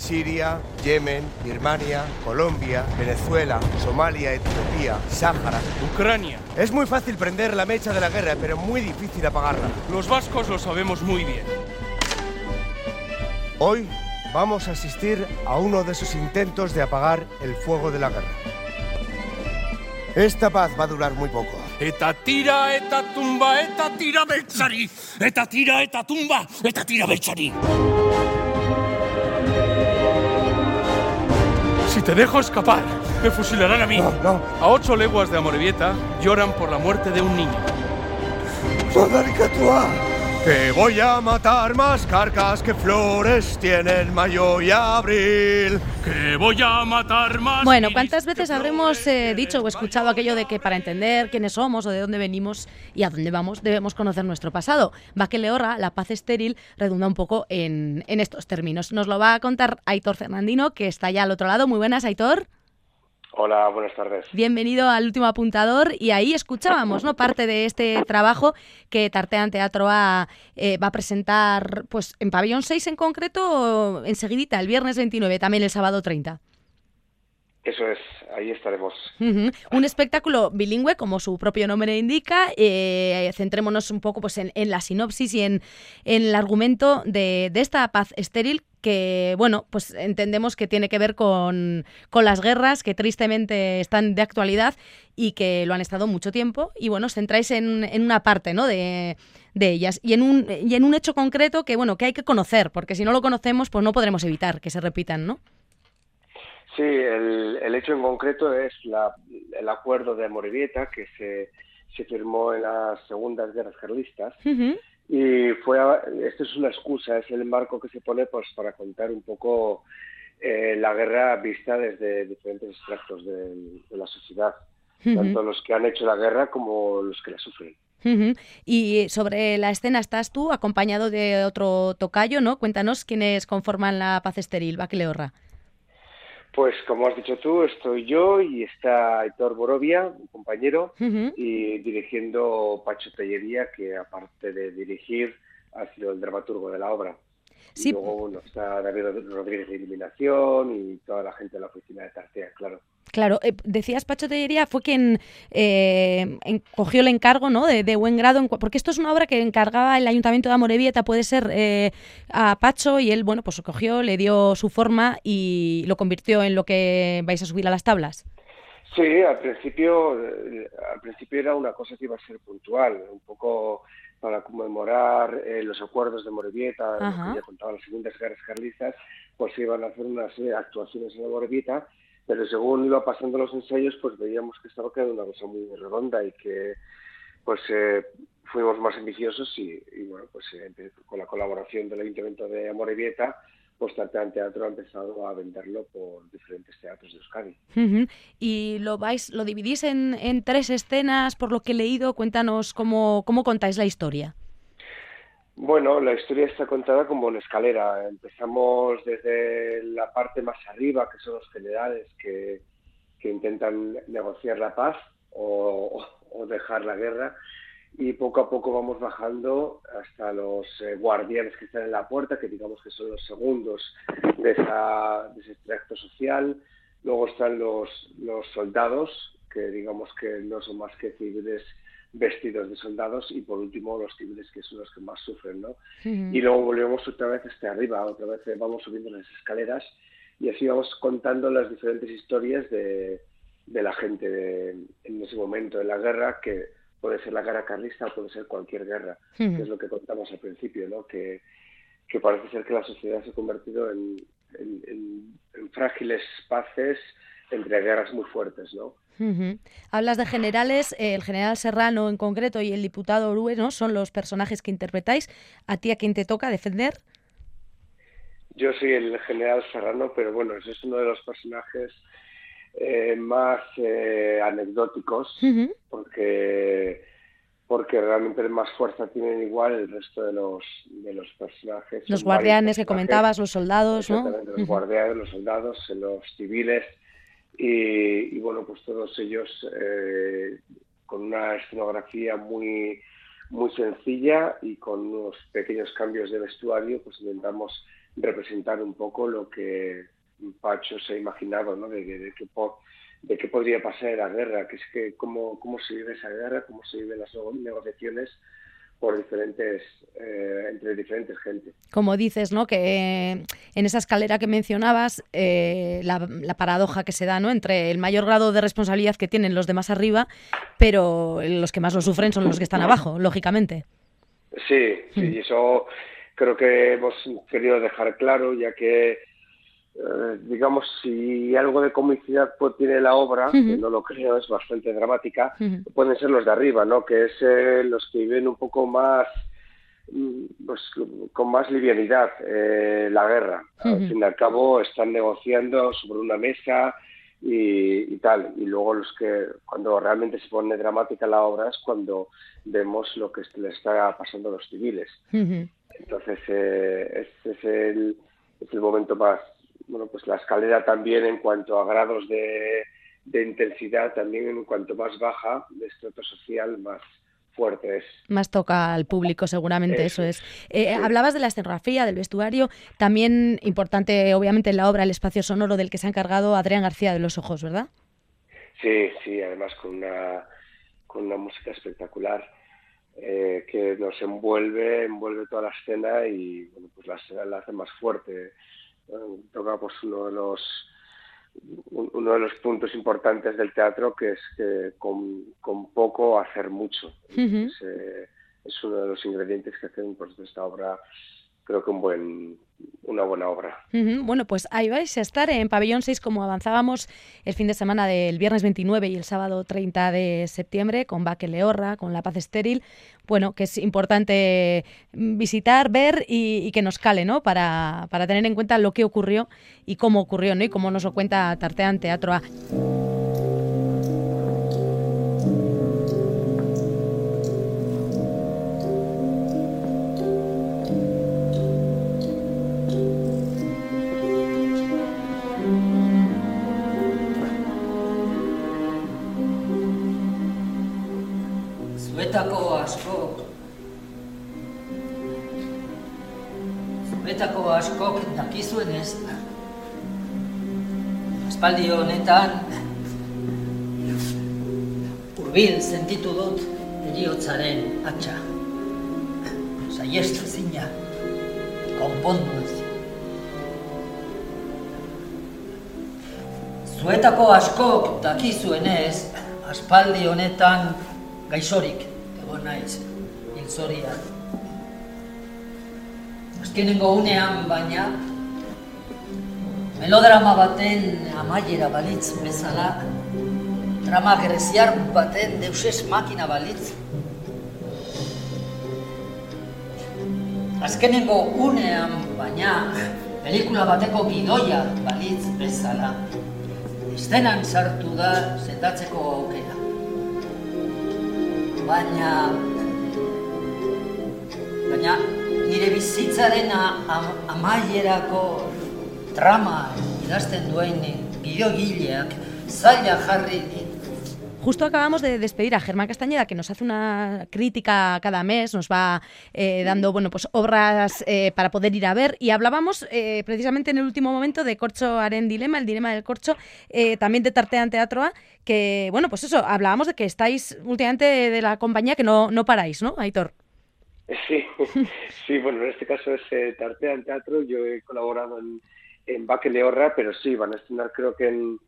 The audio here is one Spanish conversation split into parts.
Siria, Yemen, Birmania, Colombia, Venezuela, Somalia, Etiopía, Sáhara. Ucrania. Es muy fácil prender la mecha de la guerra, pero muy difícil apagarla. Los vascos lo sabemos muy bien. Hoy vamos a asistir a uno de esos intentos de apagar el fuego de la guerra. Esta paz va a durar muy poco. Eta tira, eta tumba, eta tira beltzari. Eta tira, eta tumba, eta tira beltzari. Te dejo escapar, me fusilarán a mí. No, no. A ocho leguas de Amorebieta lloran por la muerte de un niño. Que voy a matar más carcas que flores tienen mayo y abril. Que voy a matar más. Bueno, ¿cuántas veces habremos eh, dicho o escuchado aquello de que para entender quiénes somos o de dónde venimos y a dónde vamos debemos conocer nuestro pasado? Va que Leorra, la paz estéril, redunda un poco en, en estos términos. Nos lo va a contar Aitor Fernandino, que está ya al otro lado. Muy buenas, Aitor. Hola, buenas tardes. Bienvenido al último apuntador y ahí escuchábamos no parte de este trabajo que Tartean Teatro va, eh, va a presentar pues en Pabellón 6 en concreto enseguidita, el viernes 29, también el sábado 30. Eso es, ahí estaremos. Un espectáculo bilingüe, como su propio nombre indica. Eh, centrémonos un poco pues, en, en la sinopsis y en, en el argumento de, de esta paz estéril que, bueno, pues entendemos que tiene que ver con, con las guerras que tristemente están de actualidad y que lo han estado mucho tiempo. Y, bueno, os centráis en, en una parte ¿no? de, de ellas y en, un, y en un hecho concreto que, bueno, que hay que conocer, porque si no lo conocemos, pues no podremos evitar que se repitan, ¿no? Sí, el, el hecho en concreto es la, el acuerdo de Amorebieta que se, se firmó en las segundas guerras carlistas y fue a- esto es una excusa, es el marco que se pone pues para contar un poco eh, la guerra vista desde diferentes extractos de, de la sociedad, tanto los que han hecho la guerra como los que la sufren. Y sobre la escena estás tú acompañado de otro tocayo, ¿no? Cuéntanos quiénes conforman la paz estéril, Baqueleorra. Pues como has dicho tú, estoy yo y está Aitor Borovia, mi compañero, y dirigiendo Pacho Tellería, que aparte de dirigir ha sido el dramaturgo de la obra. Sí. Y luego bueno, está David Rodríguez de Iluminación y toda la gente de la oficina de Tartea, claro. Claro, eh, decías Pacho Tellería fue quien eh, en- cogió el encargo ¿no? de, de buen grado, en porque esto es una obra que encargaba el Ayuntamiento de Amorebieta, puede ser eh, a Pacho, y él, bueno, pues lo cogió, le dio su forma y lo convirtió en lo que vais a subir a las tablas. Sí, al principio, eh, al principio era una cosa que iba a ser puntual, un poco para conmemorar eh, los acuerdos de Morevieta, que ya contaba las segundas guerras carlistas, pues se iban a hacer una serie de actuaciones en Morevieta, pero según iba pasando los ensayos, pues veíamos que estaba quedando una cosa muy redonda y que pues eh, fuimos más ambiciosos y, bueno, pues eh, con la colaboración del Ayuntamiento de Amorebieta, pues Tartean Teatro ha empezado a venderlo por diferentes teatros de Euskadi. Y lo vais, lo dividís en, en tres escenas, por lo que he leído, cuéntanos cómo, cómo contáis la historia. Bueno, la historia está contada como en escalera. Empezamos desde la parte más arriba, que son los generales que, intentan negociar la paz o, dejar la guerra, y poco a poco vamos bajando hasta los eh, guardianes que están en la puerta, que digamos que son los segundos de, esa, de ese extracto social. Luego están los, los soldados, que digamos que no son más que civiles vestidos de soldados y por último los civiles que son los que más sufren, ¿no? Y luego volvemos otra vez hasta arriba, otra vez eh, vamos subiendo las escaleras y así vamos contando las diferentes historias de, de la gente de- en ese momento en la guerra, que puede ser la guerra carlista o puede ser cualquier guerra, que es lo que contamos al principio, ¿no? Que, que parece ser que la sociedad se ha convertido en, en- en- en frágiles paces entre guerras muy fuertes, ¿no? Hablas de generales, eh, el general Serrano en concreto y el diputado Orue, ¿no? Son los personajes que interpretáis. ¿A ti a quién te toca defender? Yo soy el general Serrano, pero bueno, ese es uno de los personajes eh, más eh, anecdóticos, porque porque realmente más fuerza tienen igual el resto de los de los personajes. Los guardianes que comentabas, los soldados, ¿no? Los guardianes, los soldados, los civiles y, y, bueno, pues todos ellos eh, con una escenografía muy muy sencilla y con unos pequeños cambios de vestuario, pues intentamos representar un poco lo que Pacho se ha imaginado, ¿no? De, de, qué, de qué podría pasar en la guerra, que es que cómo, cómo se vive esa guerra, cómo se viven las negociaciones por diferentes eh, entre diferentes gente. Como dices, ¿no? Que eh, en esa escalera que mencionabas, eh, la, paradoja que se da, ¿no? Entre el mayor grado de responsabilidad que tienen los de más arriba, pero los que más lo sufren son los que están abajo, lógicamente. Sí, sí, y eso creo que hemos querido dejar claro, ya que eh, digamos, si algo de comicidad pues, tiene la obra, que no lo creo, es bastante dramática, pueden ser los de arriba, ¿no? Que es eh, los que viven un poco más, mm, pues, con más livianidad eh, la guerra. Al fin y al cabo están negociando sobre una mesa y, tal. Y luego los que, cuando realmente se pone dramática la obra es cuando vemos lo que le está pasando a los civiles. Entonces, ese es el, es el momento más bueno, pues la escalera también en cuanto a grados de, intensidad, también en cuanto más baja, de estrato social, más fuerte es. Más toca al público, seguramente, eso, es. Eh, hablabas de la escenografía, del vestuario, también importante, obviamente, en la obra, el espacio sonoro del que se ha encargado Adrián García de los Ojos, ¿verdad? Sí, sí, además con una, con una música espectacular. Eh, que nos envuelve, envuelve toda la escena y bueno, pues la, la hace más fuerte toca pues uno de los uno de los puntos importantes del teatro que es que con, con poco hacer mucho. Eh, es, uno de los ingredientes que hacen pues, esta obra creo que un buen una buena obra. Bueno, pues ahí vais a estar en Pabellón 6 como avanzábamos el fin de semana del viernes 29 y el sábado 30 de septiembre con Baque Leorra, con La Paz Estéril. Bueno, que es importante visitar, ver y, que nos cale, ¿no? Para, para, tener en cuenta lo que ocurrió y cómo ocurrió, ¿no? Y cómo nos lo cuenta Tartean Teatro A. zuetako askok dakizuen ez. Espaldi honetan urbil sentitu dut eriotzaren atxa. Saiestu zina konpondu ez. Zuetako askok dakizuenez aspaldi honetan gaixorik egon naiz, hilzoria. Azkenengo unean baina, melodrama baten amaiera balitz bezala, drama gereziar baten deusez makina balitz. Azkenengo unean baina, pelikula bateko gidoia balitz bezala, estenan sartu da zendatzeko aukera baina baina nire bizitzaren amaierako trama idazten duen gileak zaila jarri Justo acabamos de despedir a Germán Castañeda, que nos hace una crítica cada mes, nos va eh, dando bueno, pues obras eh, para poder ir a ver. Y hablábamos eh, precisamente en el último momento de Corcho Aren Dilema, el dilema del Corcho, también de Tartean Teatroa, que, bueno, pues eso, hablábamos de que estáis últimamente de, la compañía que no, no paráis, ¿no, Aitor? Sí, sí, bueno, en este caso es Tartean Teatro, yo he colaborado en, en Baque Leorra, pero sí, van a estrenar creo que en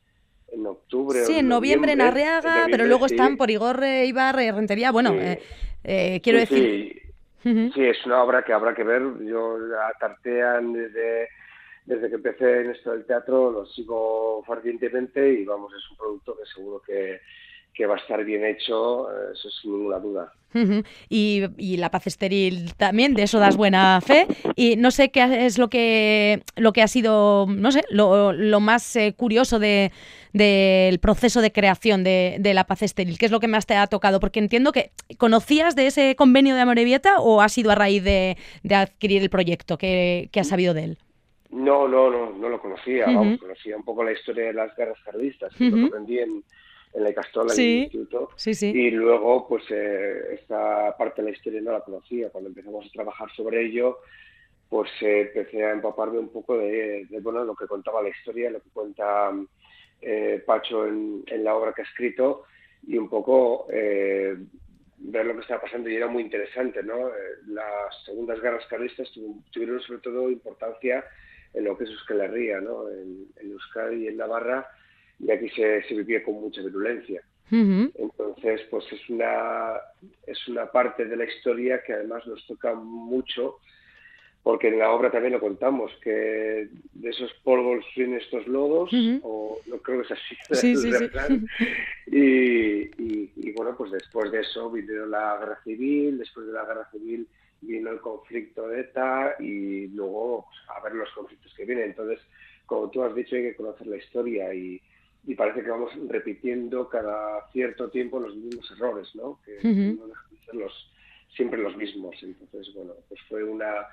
en octubre. Sí, en noviembre, en Arriaga, pero luego están por Igorre, Ibarre, Rentería. Bueno, eh, eh, quiero decir. Sí. es una obra que habrá que ver. Yo a Tartean desde, desde que empecé en esto del teatro lo sigo fervientemente y vamos, es un producto que seguro que, que va a estar bien hecho, eso sin ninguna duda. y, la paz estéril también, de eso das buena fe. Y no sé qué es lo que, lo que ha sido, no sé, lo, lo más eh, curioso de, del proceso de creación de, de, la paz estéril. ¿Qué es lo que más te ha tocado? Porque entiendo que conocías de ese convenio de Amorebieta o ha sido a raíz de, de adquirir el proyecto que, que has sabido de él. No, no, no, no lo conocía. Vamos, conocía un poco la historia de las guerras carlistas. Lo aprendí en en la Castola, en el instituto. Y luego, pues, eh, esta parte de la historia no la conocía. Cuando empezamos a trabajar sobre ello, pues eh, empecé a empaparme un poco de, bueno, lo que contaba la historia, lo que cuenta eh, Pacho en, la obra que ha escrito y un poco eh, ver lo que estaba pasando y era muy interesante, ¿no? las segundas guerras carlistas tuvieron sobre todo importancia en lo que es Euskal Herria, ¿no? En, en Euskadi y en Navarra, y aquí se, se vivía con mucha virulencia. Entonces, pues es una, es una parte de la historia que además nos toca mucho, porque en la obra también lo contamos, que de esos polvos vienen estos lodos, o no creo que es así, sí, Y, y, bueno, pues después de eso vino la guerra civil, después de la guerra civil vino el conflicto de ETA y luego pues, a ver los conflictos que vienen. Entonces, como tú has dicho, hay que conocer la historia y, y parece que vamos repitiendo cada cierto tiempo los mismos errores, ¿no? Que no dejan de ser los, siempre los mismos. Entonces, bueno, pues fue una,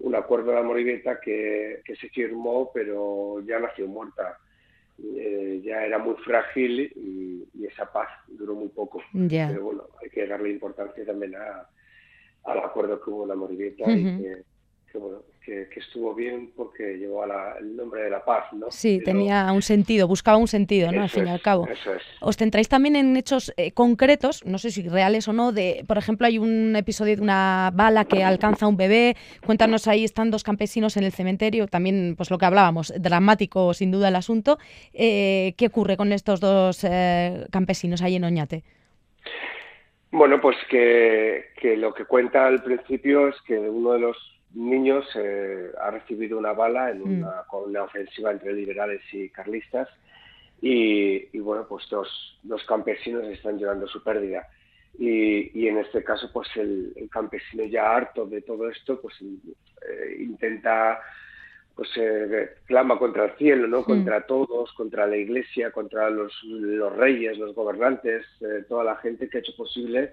un acuerdo de amor y que, que se firmó, pero ya nació muerta. Eh, ya era muy frágil y, esa paz duró muy poco. Pero bueno, hay que darle importancia también a, al acuerdo que hubo en la Moribeta y que, que, bueno, que, estuvo bien porque llevó a el nombre de la paz, ¿no? Sí, tenía un sentido, buscaba un sentido, ¿no? Al fin y al cabo. Eso es. Os centráis también en hechos eh, concretos, no sé si reales o no, de, por ejemplo, hay un episodio de una bala que alcanza a un bebé, cuéntanos ahí, están dos campesinos en el cementerio, también, pues lo que hablábamos, dramático sin duda el asunto. Eh, ¿Qué ocurre con estos dos eh, campesinos ahí en Oñate? Bueno, pues que, que lo que cuenta al principio es que uno de los niños eh, ha recibido una bala en mm. una, con una ofensiva entre liberales y carlistas y, bueno, pues dos, dos, campesinos están llevando su pérdida. Y, y en este caso, pues el, campesino ya harto de todo esto, pues eh, intenta, pues eh, clama contra el cielo, ¿no? Mm. Contra todos, contra la iglesia, contra los, los reyes, los gobernantes, toda la gente que ha hecho posible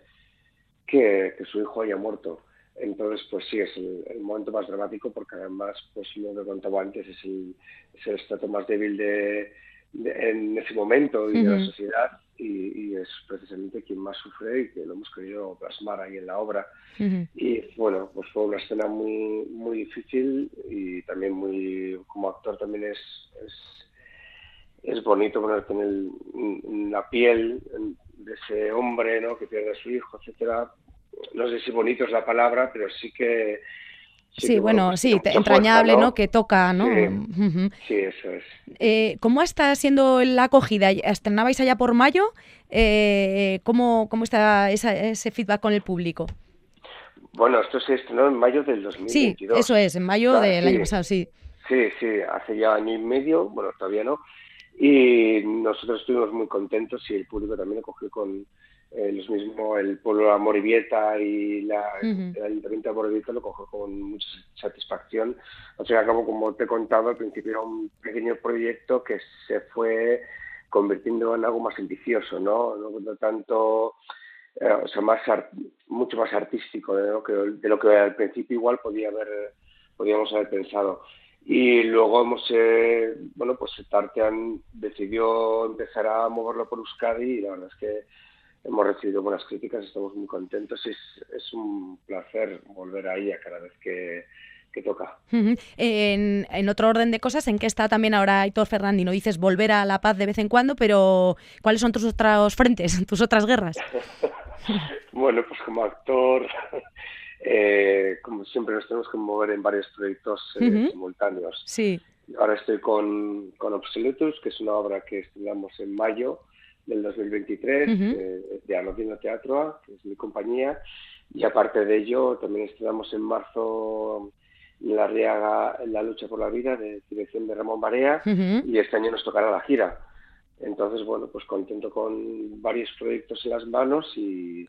que, que su hijo haya muerto. Entonces, pues sí, es el, momento más dramático porque además, pues lo que contaba antes, es el, es el estrato más débil de, en ese momento y de la sociedad y, es precisamente quien más sufre y que lo hemos querido plasmar ahí en la obra. Y bueno, pues fue una escena muy, muy difícil y también muy, como actor también es, es, es bonito ponerte en, la piel de ese hombre ¿no? que pierde a su hijo, etcétera, no sé si bonito es la palabra, pero sí que... Sí, bueno, sí, entrañable, ¿no? Que toca, ¿no? Sí, eso es. Eh, ¿Cómo está siendo la acogida? ¿Estrenabais allá por mayo? Eh, ¿cómo, ¿Cómo está ese feedback con el público? Bueno, esto se estrenó en mayo del 2022. Sí, eso es, en mayo del año pasado, sí. Sí, sí, hace ya año y medio, bueno, todavía no. Y nosotros estuvimos muy contentos y el público también lo cogió con, los mismos, el pueblo de Amorivieta y la, el Ayuntamiento de Amorivieta lo cogió con mucha satisfacción. O sea, como, como te he contado, al principio era un pequeño proyecto que se fue convirtiendo en algo más ambicioso, ¿no? No, tanto, eh, o sea, más mucho más artístico de lo, que, de lo que al principio igual podía haber, podíamos haber pensado. Y luego hemos, eh, bueno, pues Tartean decidió empezar a moverlo por Euskadi y la verdad es que hemos recibido buenas críticas, estamos muy contentos y es, es un placer volver ahí a cada vez que, que toca. en, en, otro orden de cosas, ¿en qué está también ahora Aitor Ferrandino? Dices volver a la paz de vez en cuando, pero ¿cuáles son tus otros frentes, tus otras guerras? bueno, pues como actor, eh, como siempre nos tenemos que mover en varios proyectos eh, simultáneos. Sí. Ahora estoy con, con Obsoletus, que es una obra que estrenamos en mayo del 2023, uh de Anodino Teatro, que es mi compañía, y aparte de ello también estrenamos en marzo La Riaga en la lucha por la vida, de dirección de Ramón Barea, y este año nos tocará la gira. Entonces, bueno, pues contento con varios proyectos en las manos y,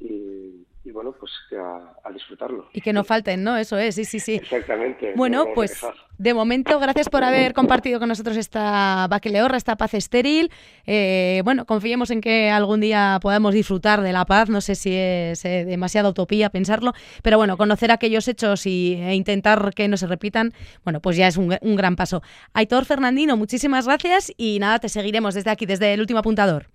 y, bueno, pues a, disfrutarlo. Y que no falten, ¿no? Eso es, sí, sí, sí. Exactamente. Bueno, pues de momento, gracias por haber compartido con nosotros esta baqueleorra, esta paz estéril. Eh, bueno, confiemos en que algún día podamos disfrutar de la paz. No sé si es eh, demasiada utopía pensarlo, pero bueno, conocer aquellos hechos y, e intentar que no se repitan, bueno, pues ya es un, un gran paso. Aitor Fernandino, muchísimas gracias y nada, te seguiremos desde aquí, desde el último apuntador.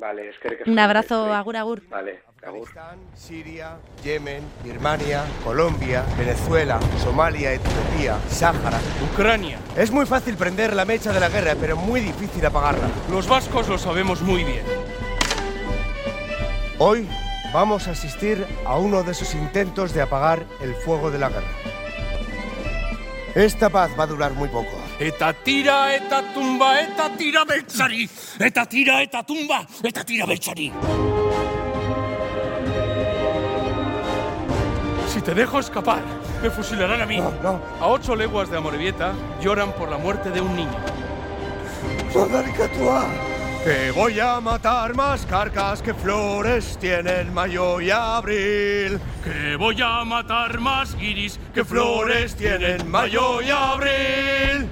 Vale, es que Un abrazo, agur, agur. Vale. Afganistán, Siria, Yemen, Birmania, Colombia, Venezuela, Somalia, Etiopía, Sáhara. Ucrania. Es muy fácil prender la mecha de la guerra, pero muy difícil apagarla. Los vascos lo sabemos muy bien. Hoy vamos a asistir a uno de esos intentos de apagar el fuego de la guerra. Esta paz va a durar muy poco. Eta tira eta tumba eta tira beltzari. Eta tira eta tumba eta tira beltzari. Te dejo escapar, me fusilarán a mí. No, no. A ocho leguas de Amorebieta lloran por la muerte de un niño. Que voy a matar más carcas que flores tienen mayo y abril. Que voy a matar más guiris que flores tienen mayo y abril.